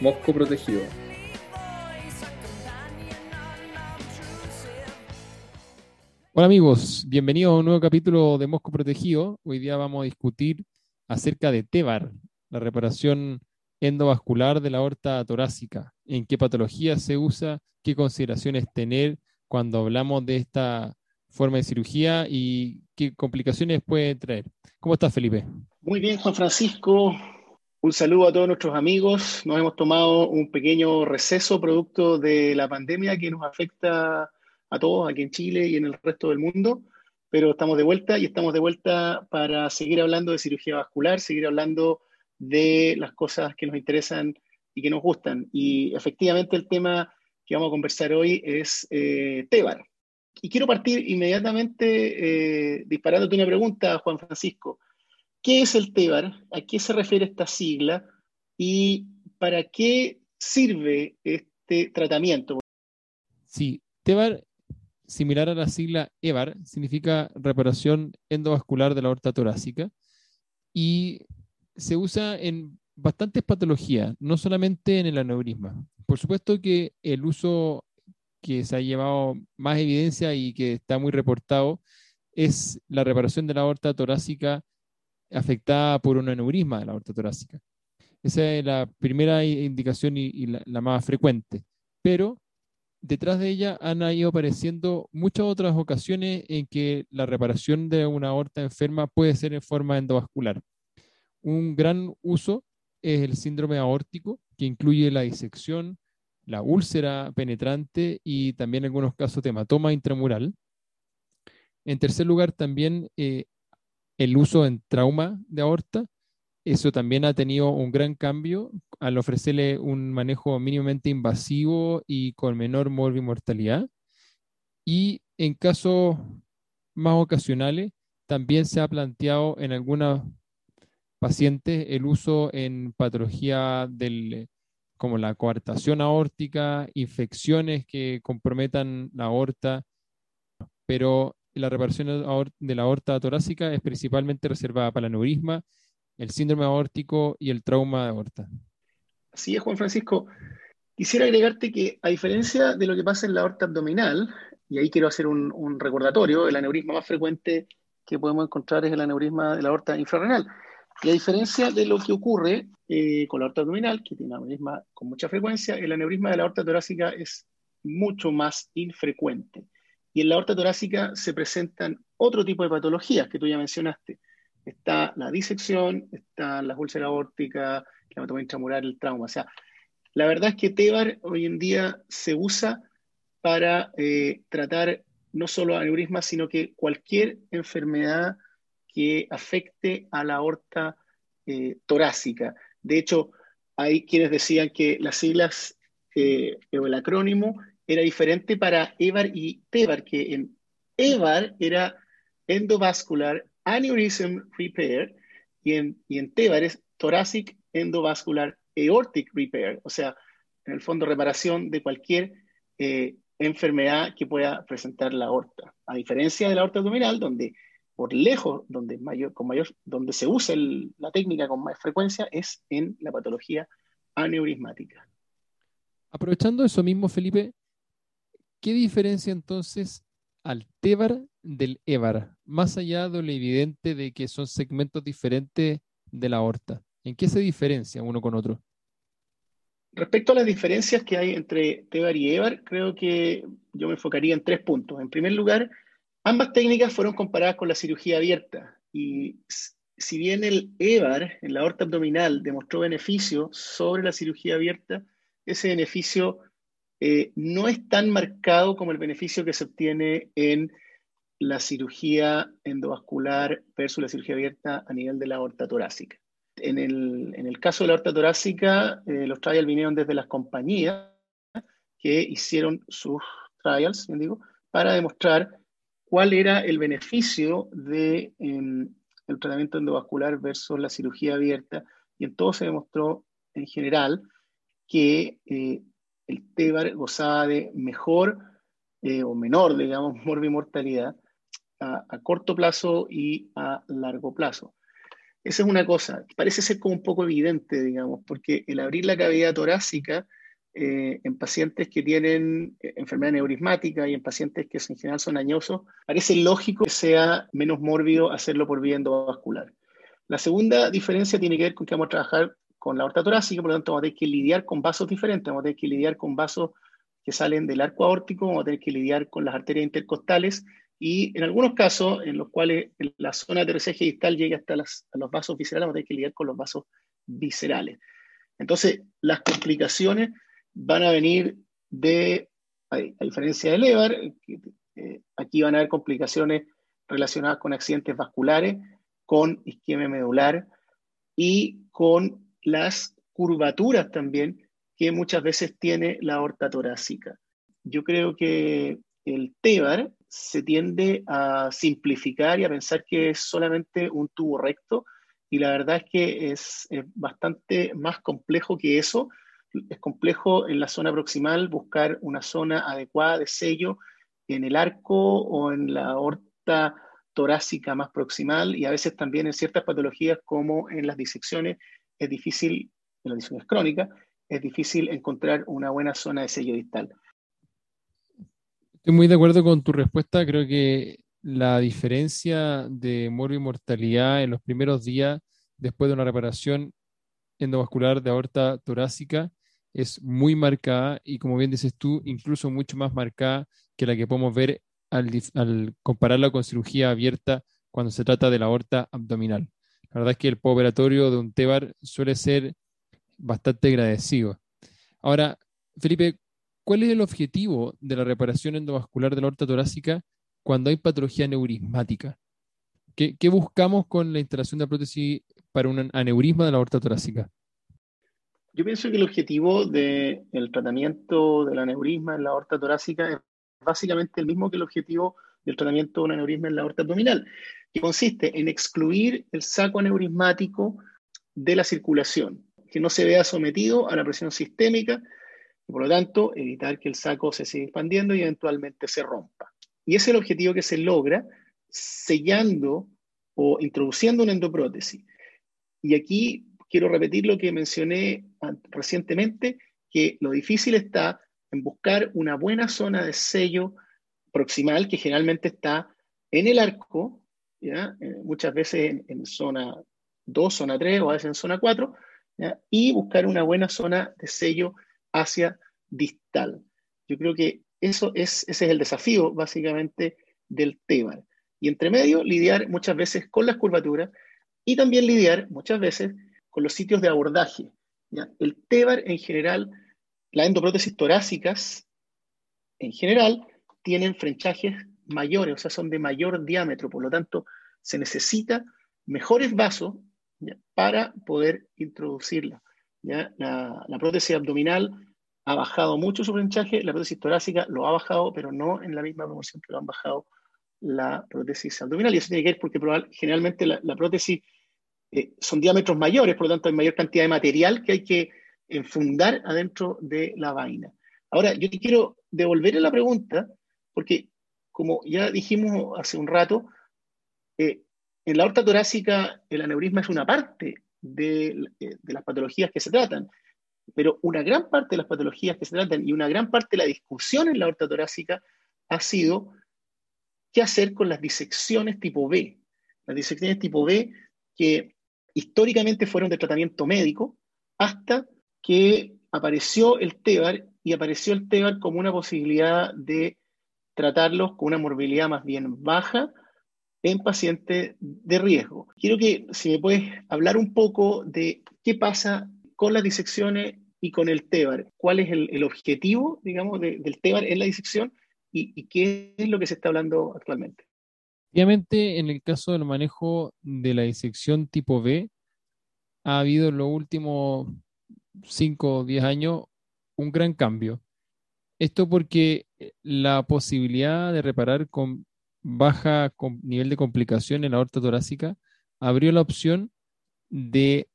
Mosco Protegido. Hola amigos, bienvenidos a un nuevo capítulo de Mosco Protegido. Hoy día vamos a discutir acerca de TEVAR, la reparación endovascular de la aorta torácica, en qué patología se usa, qué consideraciones tener cuando hablamos de esta forma de cirugía y qué complicaciones puede traer. ¿Cómo estás, Felipe? Muy bien, Juan Francisco. Un saludo a todos nuestros amigos. Nos hemos tomado un pequeño receso producto de la pandemia que nos afecta a todos aquí en Chile y en el resto del mundo, pero estamos de vuelta y estamos de vuelta para seguir hablando de cirugía vascular, seguir hablando de las cosas que nos interesan y que nos gustan. Y efectivamente el tema que vamos a conversar hoy es eh, TEBAR. Y quiero partir inmediatamente eh, disparándote una pregunta, Juan Francisco. ¿Qué es el TEBAR? ¿A qué se refiere esta sigla? ¿Y para qué sirve este tratamiento? Sí, TEBAR, similar a la sigla EVAR, significa reparación endovascular de la aorta torácica y se usa en bastantes patologías, no solamente en el aneurisma. Por supuesto que el uso que se ha llevado más evidencia y que está muy reportado es la reparación de la aorta torácica afectada por un aneurisma de la aorta torácica. Esa es la primera indicación y, la, más frecuente. Pero detrás de ella han ido apareciendo muchas otras ocasiones en que la reparación de una aorta enferma puede ser en forma endovascular. Un gran uso es el síndrome aórtico, que incluye la disección, la úlcera penetrante y también en algunos casos de hematoma intramural. En tercer lugar, también eh, el uso en trauma de aorta. Eso también ha tenido un gran cambio al ofrecerle un manejo mínimamente invasivo y con menor mortalidad. Y en casos más ocasionales, también se ha planteado en algunas pacientes el uso en patología del, como la coartación aórtica, infecciones que comprometan la aorta, pero la reparación de la aorta torácica es principalmente reservada para el aneurisma, el síndrome aórtico y el trauma de aorta. Así es, Juan Francisco. Quisiera agregarte que, a diferencia de lo que pasa en la aorta abdominal, y ahí quiero hacer un, recordatorio, el aneurisma más frecuente que podemos encontrar es el aneurisma de la aorta infrarrenal. Y a diferencia de lo que ocurre eh, con la aorta abdominal, que tiene aneurisma con mucha frecuencia, el aneurisma de la aorta torácica es mucho más infrecuente. Y en la aorta torácica se presentan otro tipo de patologías que tú ya mencionaste. Está la disección, están las úlceras aórticas, la anatomía intramural, el trauma. O sea, la verdad es que TEBAR hoy en día se usa para eh, tratar no solo aneurismas, sino que cualquier enfermedad que afecte a la aorta eh, torácica. De hecho, hay quienes decían que las siglas eh, o el acrónimo era diferente para EVAR y TEVAR, que en EVAR era Endovascular Aneurysm Repair y en, y en TEVAR es Thoracic Endovascular Aortic Repair, o sea, en el fondo reparación de cualquier eh, enfermedad que pueda presentar la aorta. A diferencia de la aorta abdominal, donde por lejos, donde, mayor, con mayor, donde se usa la técnica con más frecuencia, es en la patología aneurismática. Aprovechando eso mismo, Felipe, ¿qué diferencia entonces al TEVAR del EVAR, más allá de lo evidente de que son segmentos diferentes de la aorta? ¿En qué se diferencia uno con otro? Respecto a las diferencias que hay entre TEVAR y EVAR, creo que yo me enfocaría en tres puntos. En primer lugar, Ambas técnicas fueron comparadas con la cirugía abierta y si bien el EVAR en la aorta abdominal demostró beneficio sobre la cirugía abierta, ese beneficio eh, no es tan marcado como el beneficio que se obtiene en la cirugía endovascular versus la cirugía abierta a nivel de la aorta torácica. En el, en el caso de la aorta torácica, eh, los trials vinieron desde las compañías que hicieron sus trials, digo, para demostrar cuál era el beneficio del de, em, tratamiento endovascular versus la cirugía abierta. Y en todo se demostró en general que eh, el TEBAR gozaba de mejor eh, o menor, digamos, morbimortalidad a, a corto plazo y a largo plazo. Esa es una cosa, parece ser como un poco evidente, digamos, porque el abrir la cavidad torácica eh, en pacientes que tienen eh, enfermedad neurismática y en pacientes que en general son añosos, parece lógico que sea menos mórbido hacerlo por vía endovascular. La segunda diferencia tiene que ver con que vamos a trabajar con la aorta torácica, por lo tanto vamos a tener que lidiar con vasos diferentes, vamos a tener que lidiar con vasos que salen del arco aórtico, vamos a tener que lidiar con las arterias intercostales y en algunos casos en los cuales la zona de terceje distal llega hasta los vasos viscerales, vamos a tener que lidiar con los vasos viscerales. Entonces, las complicaciones van a venir de, a, diferencia del EVAR, eh, aquí van a haber complicaciones relacionadas con accidentes vasculares, con isquemia medular y con las curvaturas también que muchas veces tiene la aorta torácica. Yo creo que el TEVAR se tiende a simplificar y a pensar que es solamente un tubo recto y la verdad es que es, bastante más complejo que eso. Es complejo en la zona proximal buscar una zona adecuada de sello en el arco o en la aorta torácica más proximal y a veces también en ciertas patologías como en las disecciones es difícil, en las disecciones crónicas, es difícil encontrar una buena zona de sello distal. Estoy muy de acuerdo con tu respuesta. Creo que la diferencia de mortalidad en los primeros días después de una reparación endovascular de aorta torácica es muy marcada y como bien dices tú, incluso mucho más marcada que la que podemos ver al, al compararla con cirugía abierta cuando se trata de la aorta abdominal. La verdad es que el postoperatorio de un TEBAR suele ser bastante agradecido. Ahora, Felipe, ¿cuál es el objetivo de la reparación endovascular de la aorta torácica cuando hay patología neurismática? ¿Qué, buscamos con la instalación de prótesis para un aneurisma de la aorta torácica? Yo pienso que el objetivo del tratamiento del aneurisma en la aorta torácica es básicamente el mismo que el objetivo del tratamiento de un aneurisma en la aorta abdominal, que consiste en excluir el saco aneurismático de la circulación, que no se vea sometido a la presión sistémica y por lo tanto evitar que el saco se siga expandiendo y eventualmente se rompa. Y ese es el objetivo que se logra sellando o introduciendo una endoprótesis. Y aquí quiero repetir lo que mencioné recientemente, que lo difícil está en buscar una buena zona de sello proximal que generalmente está en el arco, Eh, muchas veces en, zona 2, zona 3 o a veces en zona 4, ¿ya? y buscar una buena zona de sello hacia distal. Yo creo que eso es, ese es el desafío básicamente del TEBAR. Y entre medio, lidiar muchas veces con las curvaturas y también lidiar muchas veces con los sitios de abordaje. El TEBAR en general, las endoprótesis torácicas en general tienen frenchajes mayores, o sea, son de mayor diámetro, por lo tanto, se necesita mejores vasos para poder introducirla. La, prótesis abdominal ha bajado mucho su frenchaje, la prótesis torácica lo ha bajado, pero no en la misma proporción que lo han bajado la prótesis abdominal. Y eso tiene que ver porque generalmente la, prótesis eh, son diámetros mayores, por lo tanto hay mayor cantidad de material que hay que enfundar adentro de la vaina. Ahora, yo te quiero devolver la pregunta, porque como ya dijimos hace un rato, eh, en la aorta torácica el aneurisma es una parte de, eh, de, las patologías que se tratan, pero una gran parte de las patologías que se tratan y una gran parte de la discusión en la aorta torácica ha sido qué hacer con las disecciones tipo B. Las disecciones tipo B que históricamente fueron de tratamiento médico hasta que apareció el TEBAR y apareció el TEBAR como una posibilidad de tratarlos con una morbilidad más bien baja en pacientes de riesgo. Quiero que si me puedes hablar un poco de qué pasa con las disecciones y con el TEBAR. ¿Cuál es el, objetivo, digamos, del TEBAR en la disección y, qué es lo que se está hablando actualmente? Obviamente, en el caso del manejo de la disección tipo B, ha habido en los últimos 5 o 10 años un gran cambio. Esto porque la posibilidad de reparar con baja nivel de complicación en la aorta torácica abrió la opción de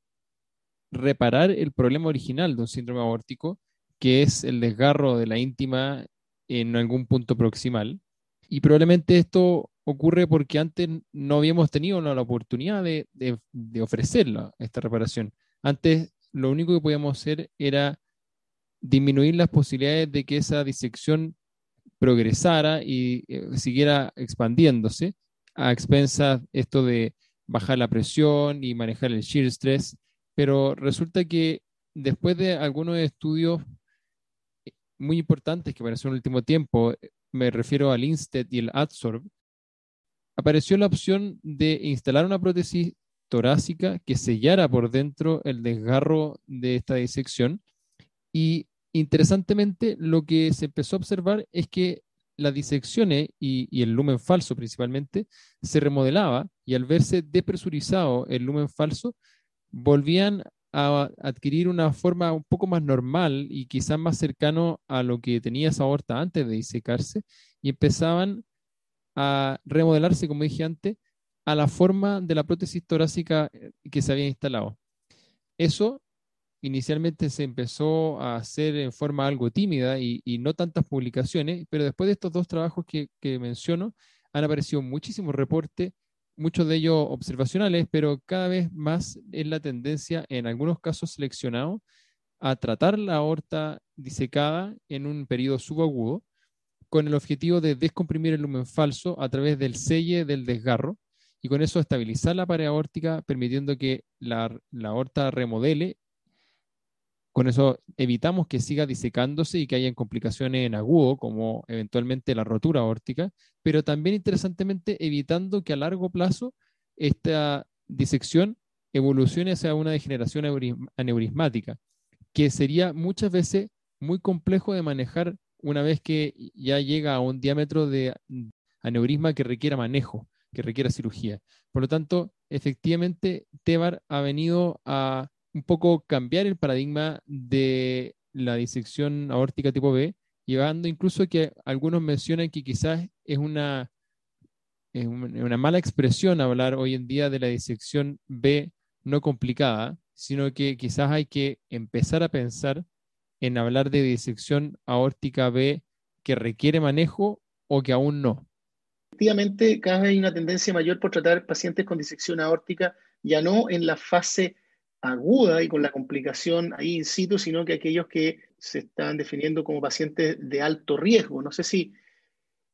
reparar el problema original de un síndrome aórtico, que es el desgarro de la íntima en algún punto proximal. Y probablemente esto ocurre porque antes no habíamos tenido la, oportunidad de, de, ofrecerla, esta reparación. Antes lo único que podíamos hacer era disminuir las posibilidades de que esa disección progresara y eh, siguiera expandiéndose a expensas esto de bajar la presión y manejar el shear stress, pero resulta que después de algunos estudios eh, muy importantes que aparecieron en el último tiempo, me refiero al INSTED y el ADSORB, apareció la opción de instalar una prótesis torácica que sellara por dentro el desgarro de esta disección y interesantemente lo que se empezó a observar es que las disecciones y, el lumen falso principalmente se remodelaba y al verse depresurizado el lumen falso volvían a adquirir una forma un poco más normal y quizás más cercano a lo que tenía esa aorta antes de disecarse y empezaban a remodelarse, como dije antes, a la forma de la prótesis torácica que se había instalado. Eso inicialmente se empezó a hacer en forma algo tímida y, no tantas publicaciones, pero después de estos dos trabajos que, que menciono, han aparecido muchísimos reportes, muchos de ellos observacionales, pero cada vez más es la tendencia, en algunos casos seleccionados, a tratar la aorta disecada en un periodo subagudo con el objetivo de descomprimir el lumen falso a través del selle del desgarro y con eso estabilizar la pared aórtica, permitiendo que la, la aorta remodele. Con eso evitamos que siga disecándose y que haya complicaciones en agudo, como eventualmente la rotura aórtica, pero también interesantemente evitando que a largo plazo esta disección evolucione hacia una degeneración aneurismática, que sería muchas veces muy complejo de manejar una vez que ya llega a un diámetro de aneurisma que requiera manejo, que requiera cirugía. Por lo tanto, efectivamente, Tebar ha venido a un poco cambiar el paradigma de la disección aórtica tipo B, llevando incluso que algunos mencionan que quizás es una, es una mala expresión hablar hoy en día de la disección B no complicada, sino que quizás hay que empezar a pensar en hablar de disección aórtica B que requiere manejo o que aún no? Efectivamente, cada vez hay una tendencia mayor por tratar pacientes con disección aórtica, ya no en la fase aguda y con la complicación ahí in situ, sino que aquellos que se están definiendo como pacientes de alto riesgo. No sé si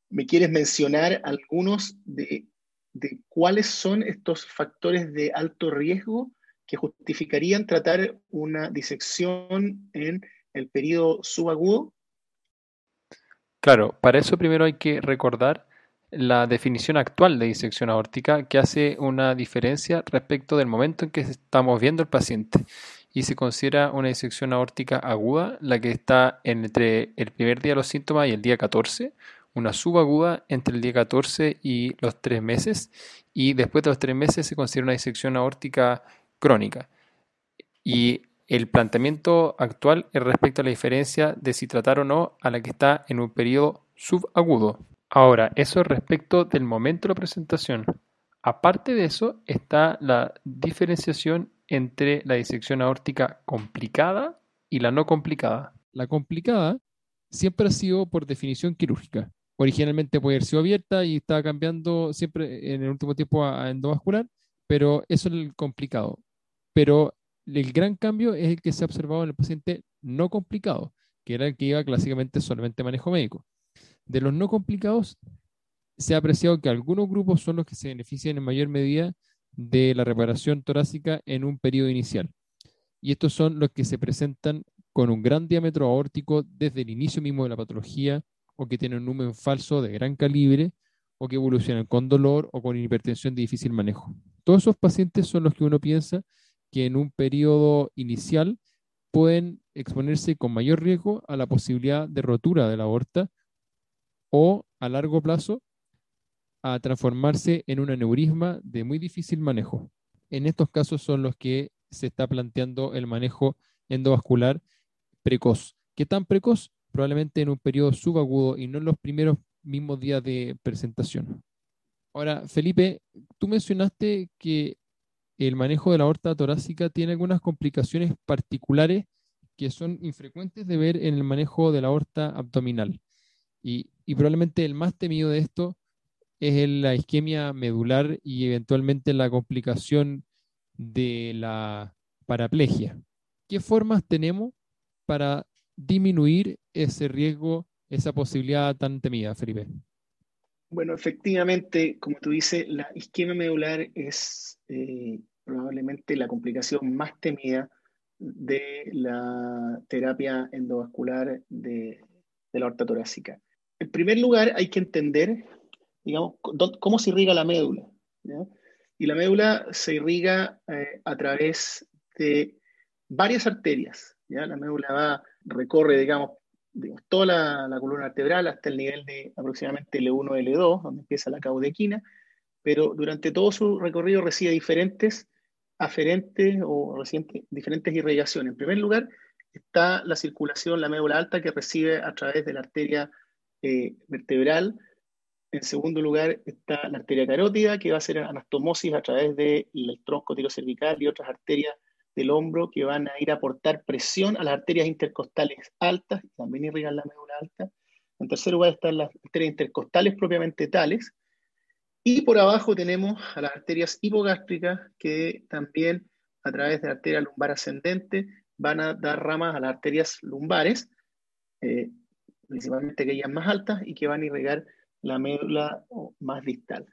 me quieres mencionar algunos de, de cuáles son estos factores de alto riesgo que justificarían tratar una disección en el periodo subagudo? Claro, para eso primero hay que recordar la definición actual de disección aórtica que hace una diferencia respecto del momento en que estamos viendo el paciente y se considera una disección aórtica aguda la que está entre el primer día de los síntomas y el día 14, una subaguda entre el día 14 y los tres meses y después de los tres meses se considera una disección aórtica crónica. Y el planteamiento actual es respecto a la diferencia de si tratar o no a la que está en un periodo subagudo. Ahora, eso es respecto del momento de la presentación. Aparte de eso está la diferenciación entre la disección aórtica complicada y la no complicada. La complicada siempre ha sido por definición quirúrgica. Originalmente puede haber sido abierta y está cambiando siempre en el último tiempo a endovascular, pero eso es el complicado. Pero el gran cambio es el que se ha observado en el paciente no complicado, que era el que iba clásicamente solamente manejo médico. De los no complicados, se ha apreciado que algunos grupos son los que se benefician en mayor medida de la reparación torácica en un periodo inicial. Y estos son los que se presentan con un gran diámetro aórtico desde el inicio mismo de la patología, o que tienen un número falso de gran calibre, o que evolucionan con dolor o con hipertensión de difícil manejo. Todos esos pacientes son los que uno piensa que en un periodo inicial pueden exponerse con mayor riesgo a la posibilidad de rotura de la aorta o a largo plazo a transformarse en un aneurisma de muy difícil manejo. En estos casos son los que se está planteando el manejo endovascular precoz. ¿Qué tan precoz? Probablemente en un periodo subagudo y no en los primeros mismos días de presentación. Ahora, Felipe, tú mencionaste que el manejo de la aorta torácica tiene algunas complicaciones particulares que son infrecuentes de ver en el manejo de la aorta abdominal. Y, probablemente el más temido de esto es la isquemia medular y eventualmente la complicación de la paraplegia. ¿Qué formas tenemos para disminuir ese riesgo, esa posibilidad tan temida, Felipe? Bueno, efectivamente, como tú dices, la isquemia medular es eh, probablemente la complicación más temida de la terapia endovascular de, la aorta torácica. En primer lugar, hay que entender, digamos, cómo se irriga la médula. Y la médula se irriga eh, a través de varias arterias. ¿ya? La médula va, recorre, digamos, toda la, columna vertebral hasta el nivel de aproximadamente L1, L2, donde empieza la caudequina, pero durante todo su recorrido recibe diferentes aferentes o diferentes irrigaciones. En primer lugar, está la circulación, la médula alta, que recibe a través de la arteria eh, vertebral. En segundo lugar, está la arteria carótida, que va a hacer anastomosis a través del tronco tirocervical y otras arterias del hombro que van a ir a aportar presión a las arterias intercostales altas, y también irrigan la médula alta. En tercer lugar están las arterias intercostales propiamente tales. Y por abajo tenemos a las arterias hipogástricas que también a través de la arteria lumbar ascendente van a dar ramas a las arterias lumbares, eh, principalmente aquellas más altas, y que van a irrigar la médula más distal.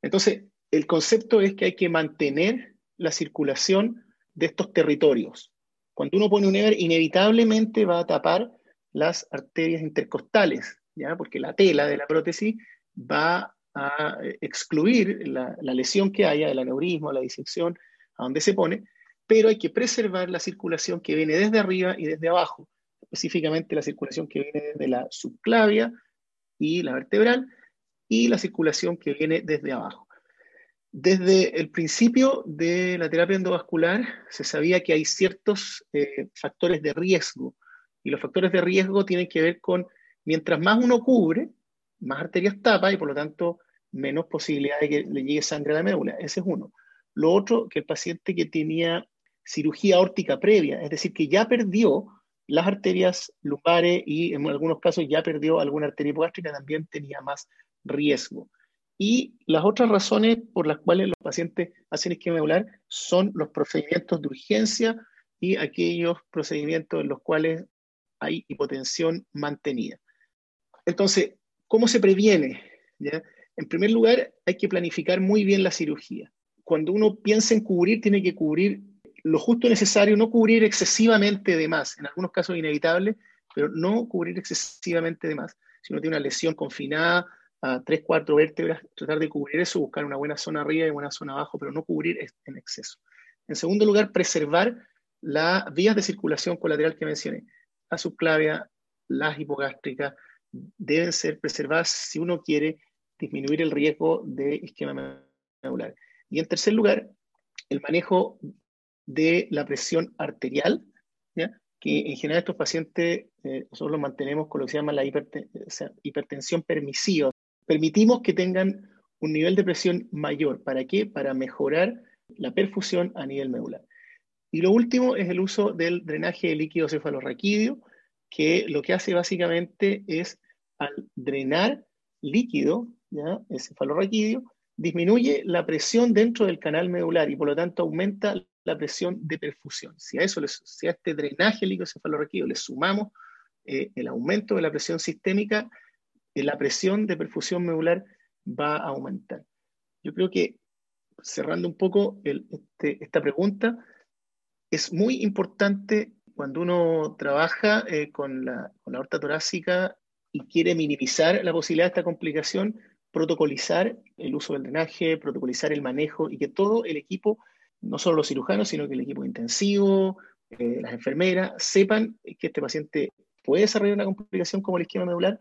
Entonces, el concepto es que hay que mantener la circulación de estos territorios. Cuando uno pone un EVER, inevitablemente va a tapar las arterias intercostales, ¿ya? porque la tela de la prótesis va a excluir la, lesión que haya, el aneurismo, la disección, a donde se pone, pero hay que preservar la circulación que viene desde arriba y desde abajo, específicamente la circulación que viene desde la subclavia y la vertebral, y la circulación que viene desde abajo. Desde el principio de la terapia endovascular se sabía que hay ciertos eh, factores de riesgo y los factores de riesgo tienen que ver con mientras más uno cubre, más arterias tapa y por lo tanto menos posibilidad de que le llegue sangre a la médula. Ese es uno. Lo otro, que el paciente que tenía cirugía órtica previa, es decir, que ya perdió las arterias lumbares y en algunos casos ya perdió alguna arteria hipogástrica, también tenía más riesgo. Y las otras razones por las cuales los pacientes hacen isquemia medular son los procedimientos de urgencia y aquellos procedimientos en los cuales hay hipotensión mantenida. Entonces, ¿cómo se previene? En primer lugar, hay que planificar muy bien la cirugía. Cuando uno piensa en cubrir, tiene que cubrir lo justo necesario, no cubrir excesivamente de más, en algunos casos inevitable, pero no cubrir excesivamente de más. Si uno tiene una lesión confinada, a tres, cuatro vértebras, tratar de cubrir eso, buscar una buena zona arriba y una buena zona abajo, pero no cubrir en exceso. En segundo lugar, preservar las vías de circulación colateral que mencioné. La subclavia, las hipogástricas, deben ser preservadas si uno quiere disminuir el riesgo de isquemia medular. Y en tercer lugar, el manejo de la presión arterial, que en general estos pacientes eh, nosotros los mantenemos con lo que se llama la hipertensión permisiva, permitimos que tengan un nivel de presión mayor. ¿Para qué? Para mejorar la perfusión a nivel medular. Y lo último es el uso del drenaje de líquido cefalorraquídeo, que lo que hace básicamente es al drenar líquido, ¿ya? el cefalorraquídeo, disminuye la presión dentro del canal medular y por lo tanto aumenta la presión de perfusión. Si a, eso si a este drenaje líquido le sumamos eh, el aumento de la presión sistémica, la presión de perfusión medular va a aumentar. Yo creo que, cerrando un poco este, esta pregunta, es muy importante cuando uno trabaja eh, con, la, con la aorta torácica y quiere minimizar la posibilidad de esta complicación, protocolizar el uso del drenaje, protocolizar el manejo y que todo el equipo, no solo los cirujanos, sino que el equipo intensivo, eh, las enfermeras, sepan que este paciente puede desarrollar una complicación como el esquema medular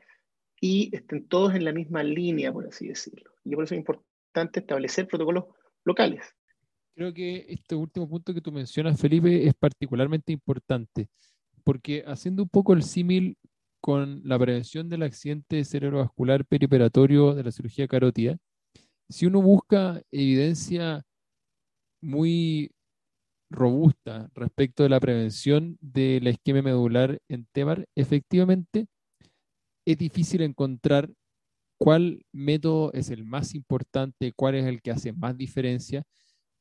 y estén todos en la misma línea, por así decirlo. Y por eso es importante establecer protocolos locales. Creo que este último punto que tú mencionas, Felipe, es particularmente importante, porque haciendo un poco el símil con la prevención del accidente cerebrovascular perioperatorio de la cirugía carótida, si uno busca evidencia muy robusta respecto de la prevención de la isquemia medular en TEBAR, efectivamente es difícil encontrar cuál método es el más importante, cuál es el que hace más diferencia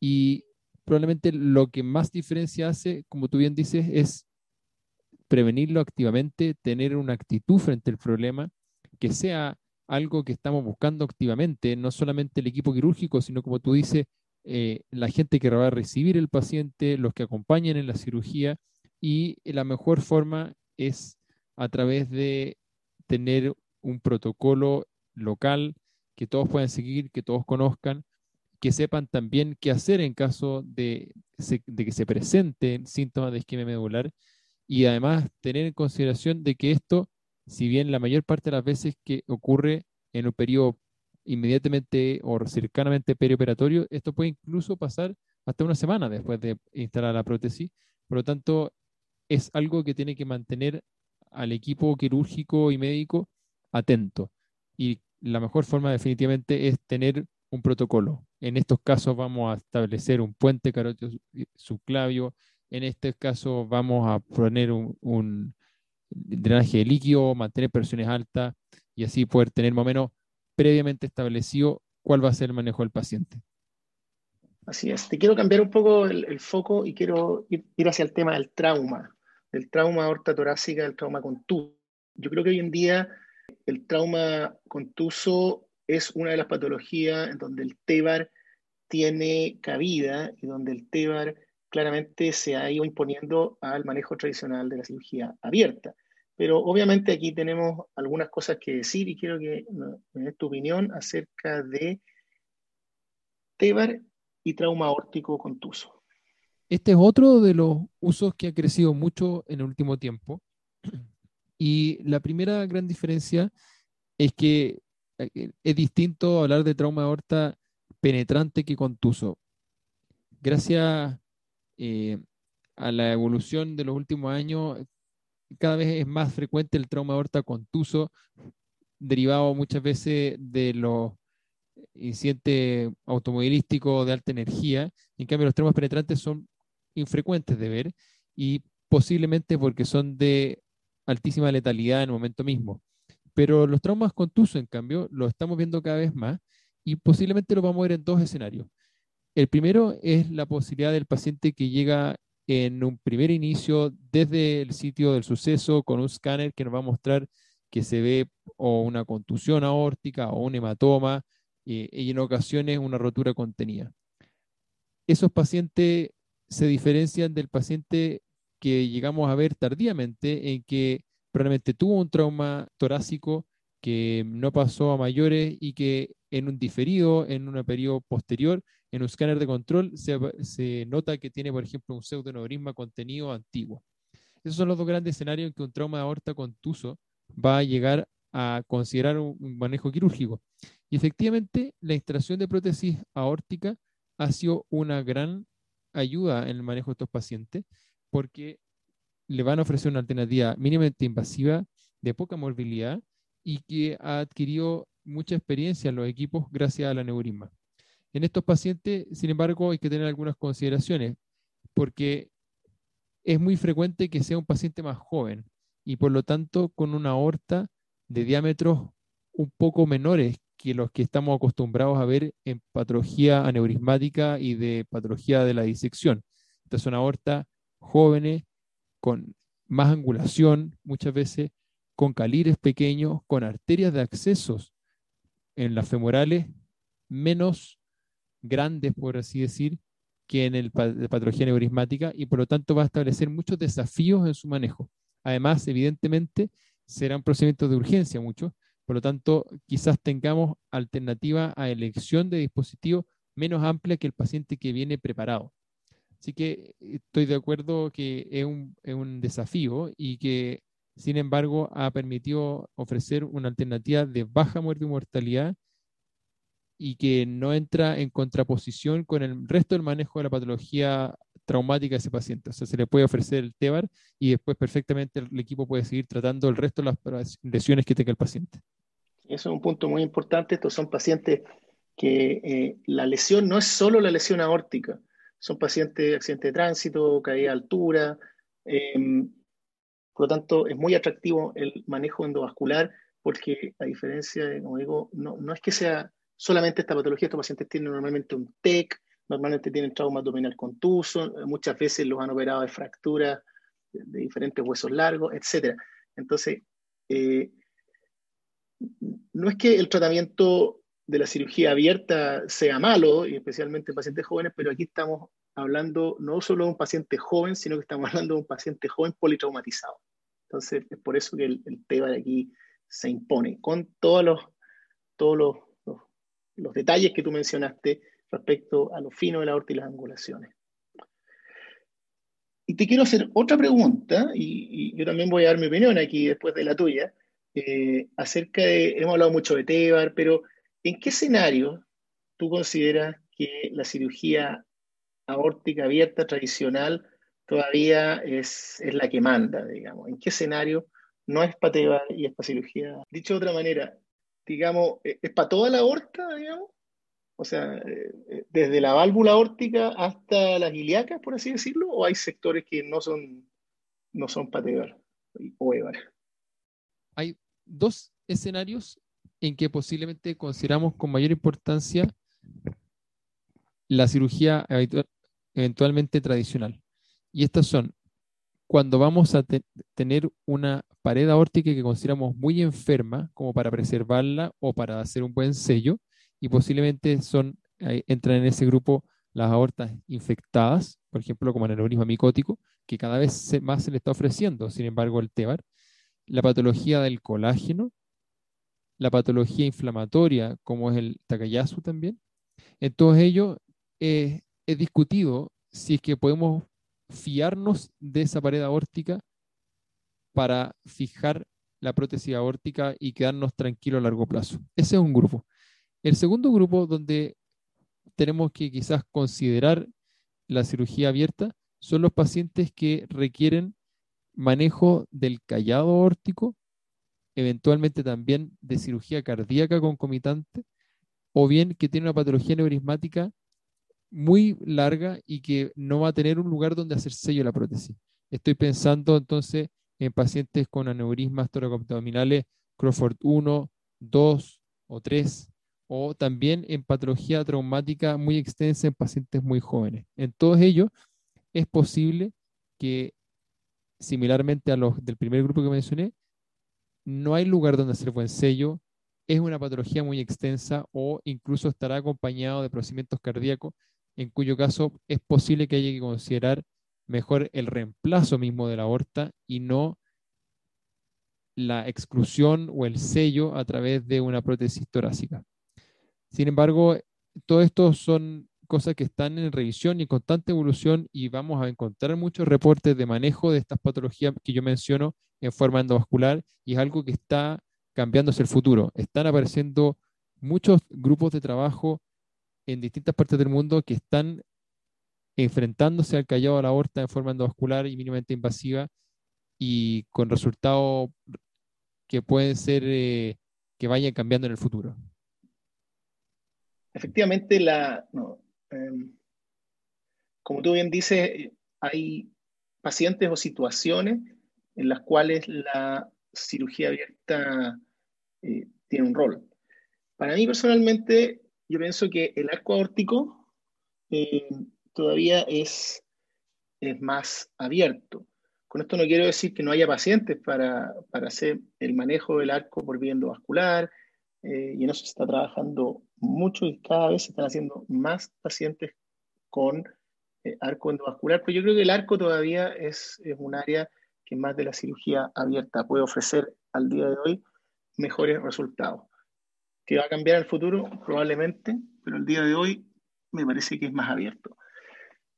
y probablemente lo que más diferencia hace, como tú bien dices, es prevenirlo activamente, tener una actitud frente al problema, que sea algo que estamos buscando activamente, no solamente el equipo quirúrgico, sino como tú dices, eh, la gente que va a recibir el paciente, los que acompañan en la cirugía, y la mejor forma es a través de tener un protocolo local que todos puedan seguir, que todos conozcan, que sepan también qué hacer en caso de, que se presenten síntomas de isquemia medular y además tener en consideración de que esto, si bien la mayor parte de las veces que ocurre en un periodo inmediatamente o cercanamente perioperatorio, esto puede incluso pasar hasta una semana después de instalar la prótesis. Por lo tanto, es algo que tiene que mantener al equipo quirúrgico y médico atento. Y la mejor forma definitivamente es tener un protocolo. En estos casos vamos a establecer un puente carótido subclavio. En este caso vamos a poner un, un drenaje de líquido, mantener presiones altas y así poder tener más o menos previamente establecido cuál va a ser el manejo del paciente. Así es. Te quiero cambiar un poco el, foco y quiero ir, hacia el tema del trauma, del trauma aorta torácica, del trauma contuso. Yo creo que hoy en día el trauma contuso es una de las patologías en donde el TEBAR tiene cabida y donde el TEBAR claramente se ha ido imponiendo al manejo tradicional de la cirugía abierta. Pero obviamente aquí tenemos algunas cosas que decir y quiero que me tu opinión acerca de TEBAR y trauma aórtico contuso. Este es otro de los usos que ha crecido mucho en el último tiempo. Y la primera gran diferencia es que eh, es distinto hablar de trauma aorta penetrante que contuso. Gracias eh, a la evolución de los últimos años, cada vez es más frecuente el trauma aorta contuso, derivado muchas veces de los incidentes automovilísticos de alta energía. En cambio, los traumas penetrantes son infrecuentes de ver y posiblemente porque son de altísima letalidad en el momento mismo. Pero los traumas contusos, en cambio, lo estamos viendo cada vez más y posiblemente lo vamos a ver en dos escenarios. El primero es la posibilidad del paciente que llega en un primer inicio desde el sitio del suceso con un escáner que nos va a mostrar que se ve o una contusión aórtica o un hematoma eh, y en ocasiones una rotura contenida. Esos pacientes se diferencian del paciente que llegamos a ver tardíamente en que probablemente tuvo un trauma torácico que no pasó a mayores y que en un diferido, en un periodo posterior, en un escáner de control se, nota que tiene, por ejemplo, un pseudoneurisma contenido antiguo. Esos son los dos grandes escenarios en que un trauma de aorta contuso va a llegar a considerar un, manejo quirúrgico. Y efectivamente, la instalación de prótesis aórtica ha sido una gran ayuda en el manejo de estos pacientes porque le van a ofrecer una alternativa mínimamente invasiva, de poca morbilidad y que ha adquirido mucha experiencia en los equipos gracias a la neurisma. En estos pacientes, sin embargo, hay que tener algunas consideraciones, porque es muy frecuente que sea un paciente más joven y por lo tanto con una aorta de diámetros un poco menores que los que estamos acostumbrados a ver en patología aneurismática y de patología de la disección. Estas son aortas jóvenes con más angulación, muchas veces con calires pequeños, con arterias de accesos en las femorales menos grandes, por así decir, que en el de patología neurismática y por lo tanto va a establecer muchos desafíos en su manejo. Además, evidentemente, serán procedimientos de urgencia muchos, por lo tanto, quizás tengamos alternativa a elección de dispositivo menos amplia que el paciente que viene preparado. Así que eh, estoy de acuerdo que es un, es un desafío y que, sin embargo, ha permitido ofrecer una alternativa de baja muerte y mortalidad y que no entra en contraposición con el resto del manejo de la patología traumática de ese paciente. O sea, se le puede ofrecer el TEBAR y después perfectamente el equipo puede seguir tratando el resto de las lesiones que tenga el paciente. Eso es un punto muy importante. Estos son pacientes que eh, la lesión no es solo la lesión aórtica, son pacientes de accidente de tránsito, caída de altura. Em, por lo tanto, es muy atractivo el manejo endovascular porque, a diferencia de, como digo, no, no es que sea solamente esta patología, estos pacientes tienen normalmente un TEC, normalmente tienen trauma abdominal contuso, muchas veces los han operado de fracturas de, diferentes huesos largos, etc. Entonces, eh, no es que el tratamiento de la cirugía abierta sea malo, y especialmente en pacientes jóvenes, pero aquí estamos hablando no solo de un paciente joven, sino que estamos hablando de un paciente joven politraumatizado. Entonces, es por eso que el, el de aquí se impone, con todos los, todos los los detalles que tú mencionaste respecto a lo fino de la aorta y las angulaciones. Y te quiero hacer otra pregunta, y, yo también voy a dar mi opinión aquí después de la tuya, eh, acerca de, hemos hablado mucho de TEBAR, pero ¿en qué escenario tú consideras que la cirugía aórtica abierta tradicional todavía es, es la que manda, digamos? ¿En qué escenario no es para TEBAR y es para cirugía? Dicho de otra manera, digamos, eh, es para toda la aorta, digamos. O sea, eh, eh, desde la válvula aórtica hasta las ilíacas, por así decirlo, o hay sectores que no son, no son o EVAR. Hay dos escenarios en que posiblemente consideramos con mayor importancia la cirugía eventualmente tradicional. Y estas son cuando vamos a tener una pared aórtica que consideramos muy enferma, como para preservarla o para hacer un buen sello, y posiblemente son, entran en ese grupo las aortas infectadas, por ejemplo, como aneurisma micótico, que cada vez más se le está ofreciendo, sin embargo, el TEBAR, la patología del colágeno, la patología inflamatoria, como es el Takayasu también. En todo ello, eh, es discutido si es que podemos fiarnos de esa pared aórtica para fijar la prótesis aórtica y quedarnos tranquilos a largo plazo. Ese es un grupo. El segundo grupo donde tenemos que quizás considerar la cirugía abierta son los pacientes que requieren manejo del callado aórtico, eventualmente también de cirugía cardíaca concomitante, o bien que tienen una patología neurismática muy larga y que no va a tener un lugar donde hacer sello la prótesis. Estoy pensando entonces en pacientes con aneurismas toracoabdominales Crawford 1, 2 o 3, o también en patología traumática muy extensa en pacientes muy jóvenes. En todos ellos es posible que, similarmente a los del primer grupo que mencioné, no hay lugar donde hacer buen sello, es una patología muy extensa o incluso estará acompañado de procedimientos cardíacos en cuyo caso es posible que haya que considerar mejor el reemplazo mismo de la aorta y no la exclusión o el sello a través de una prótesis torácica. Sin embargo, todo esto son cosas que están en revisión y en constante evolución y vamos a encontrar muchos reportes de manejo de estas patologías que yo menciono en forma endovascular y es algo que está cambiándose el futuro. Están apareciendo muchos grupos de trabajo en distintas partes del mundo que están enfrentándose al callado a la aorta en forma endovascular y mínimamente invasiva y con resultados que pueden ser eh, que vayan cambiando en el futuro. Efectivamente, la, em, como tú bien dices, hay pacientes o situaciones en las cuales la cirugía abierta eh, tiene un rol. Para mí personalmente, yo pienso que el arco aórtico eh, todavía es, es más abierto. Con esto no quiero decir que no haya pacientes para, hacer el manejo del arco por vía endovascular, eh, y en eso se está trabajando mucho y cada vez se están haciendo más pacientes con eh, arco endovascular, pero yo creo que el arco todavía es, es un área que más de la cirugía abierta puede ofrecer al día de hoy mejores resultados que va a cambiar el futuro, probablemente, pero el día de hoy me parece que es más abierto.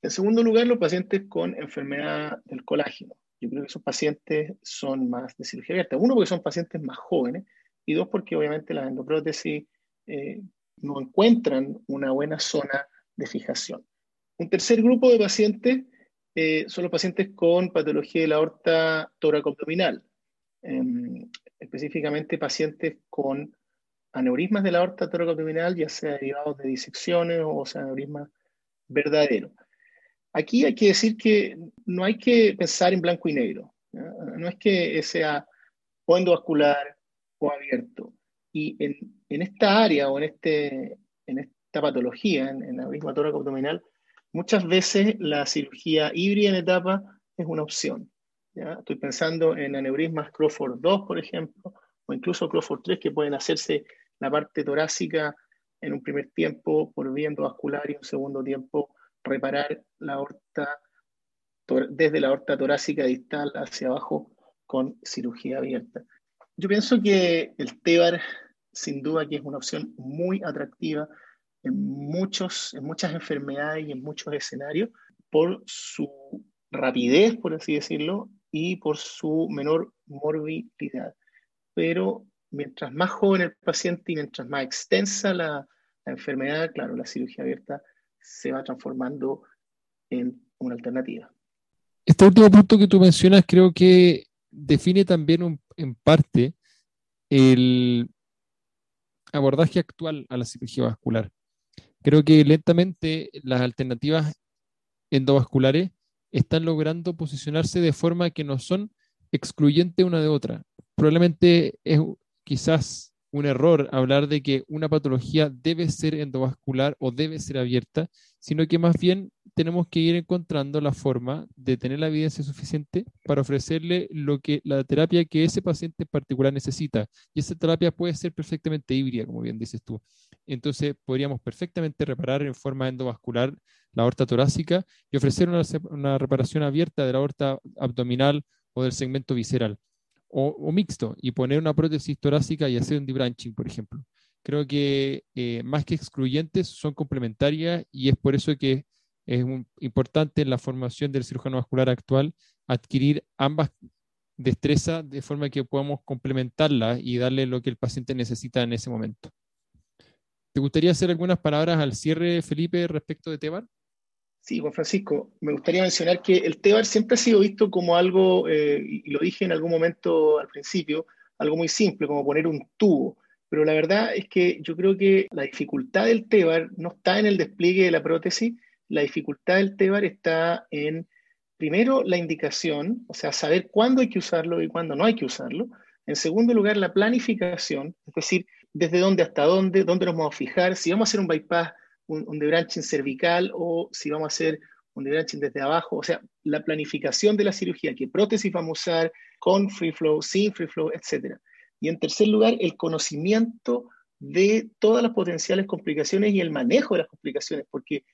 En segundo lugar, los pacientes con enfermedad del colágeno. Yo creo que esos pacientes son más de cirugía abierta. Uno, porque son pacientes más jóvenes, y dos, porque obviamente las endoprótesis eh, no encuentran una buena zona de fijación. Un tercer grupo de pacientes eh, son los pacientes con patología de la aorta tóraco-abdominal, em, específicamente pacientes con aneurismas de la aorta tóraco-abdominal, ya sea derivados de disecciones o sea aneurismas verdaderos. Aquí hay que decir que no hay que pensar en blanco y negro. No es que sea o endovascular o abierto. Y en, esta área o en, este, en esta patología, en, en aneurisma tóraco-abdominal, muchas veces la cirugía híbrida en etapa es una opción. Estoy pensando en aneurismas Crawford 2, por ejemplo, o incluso Crawford 3, que pueden hacerse la parte torácica en un primer tiempo por vía endovascular y un segundo tiempo reparar la aorta desde la aorta torácica distal hacia abajo con cirugía abierta. Yo pienso que el TEBAR, sin duda, que es una opción muy atractiva en, muchos, en muchas enfermedades y en muchos escenarios por su rapidez, por así decirlo, y por su menor morbilidad. Pero mientras más joven el paciente y mientras más extensa la, enfermedad, claro, la cirugía abierta se va transformando en una alternativa. Este último punto que tú mencionas creo que define también en parte el abordaje actual a la cirugía vascular. Creo que lentamente las alternativas endovasculares están logrando posicionarse de forma que no son excluyentes una de otra. Probablemente es quizás un error hablar de que una patología debe ser endovascular o debe ser abierta, sino que más bien tenemos que ir encontrando la forma de tener la evidencia suficiente para ofrecerle lo que la terapia que ese paciente en particular necesita. Y esa terapia puede ser perfectamente híbrida, como bien dices tú. Entonces, podríamos perfectamente reparar en forma endovascular la aorta torácica y ofrecer una, una reparación abierta de la aorta abdominal o del segmento visceral o, mixto y poner una prótesis torácica y hacer un debranching, por ejemplo. Creo que eh, más que excluyentes son complementarias y es por eso que es importante en la formación del cirujano vascular actual adquirir ambas destrezas de forma que podamos complementarlas y darle lo que el paciente necesita en ese momento. ¿Te gustaría hacer algunas palabras al cierre, Felipe, respecto de TEBAR? Sí, Juan Francisco, me gustaría mencionar que el TEBAR siempre ha sido visto como algo, eh, y lo dije en algún momento al principio, algo muy simple, como poner un tubo. Pero la verdad es que yo creo que la dificultad del TEBAR no está en el despliegue de la prótesis, la dificultad del TEBAR está en, primero, la indicación, o sea, saber cuándo hay que usarlo y cuándo no hay que usarlo. En segundo lugar, la planificación, es decir, desde dónde hasta dónde, dónde nos vamos a fijar, si vamos a hacer un bypass un, un debranching cervical o si vamos a hacer un debranching desde abajo, o sea, la planificación de la cirugía, qué prótesis vamos a usar, con free flow, sin free flow, etc. Y en tercer lugar, el conocimiento de todas las potenciales complicaciones y el manejo de las complicaciones, porque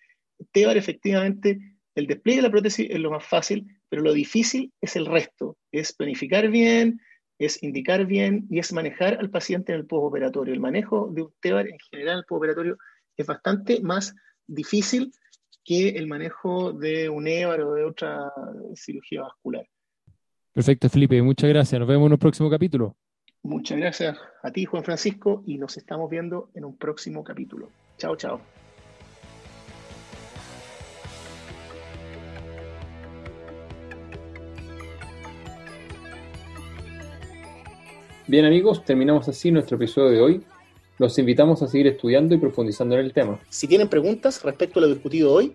TEBAR efectivamente, el despliegue de la prótesis es lo más fácil, pero lo difícil es el resto, es planificar bien, es indicar bien y es manejar al paciente en el postoperatorio. El manejo de un TEBAR en general en el postoperatorio es bastante más difícil que el manejo de un EVAR o de otra cirugía vascular. Perfecto, Felipe. Muchas gracias. Nos vemos en un próximo capítulo. Muchas gracias a ti, Juan Francisco, y nos estamos viendo en un próximo capítulo. Chao, chao. Bien amigos, terminamos así nuestro episodio de hoy. Los invitamos a seguir estudiando y profundizando en el tema. Si tienen preguntas respecto a lo discutido hoy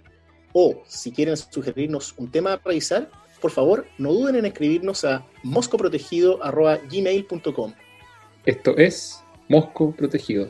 o si quieren sugerirnos un tema a revisar, por favor no duden en escribirnos a moscoprotegido.gmail.com. Esto es Mosco Protegido.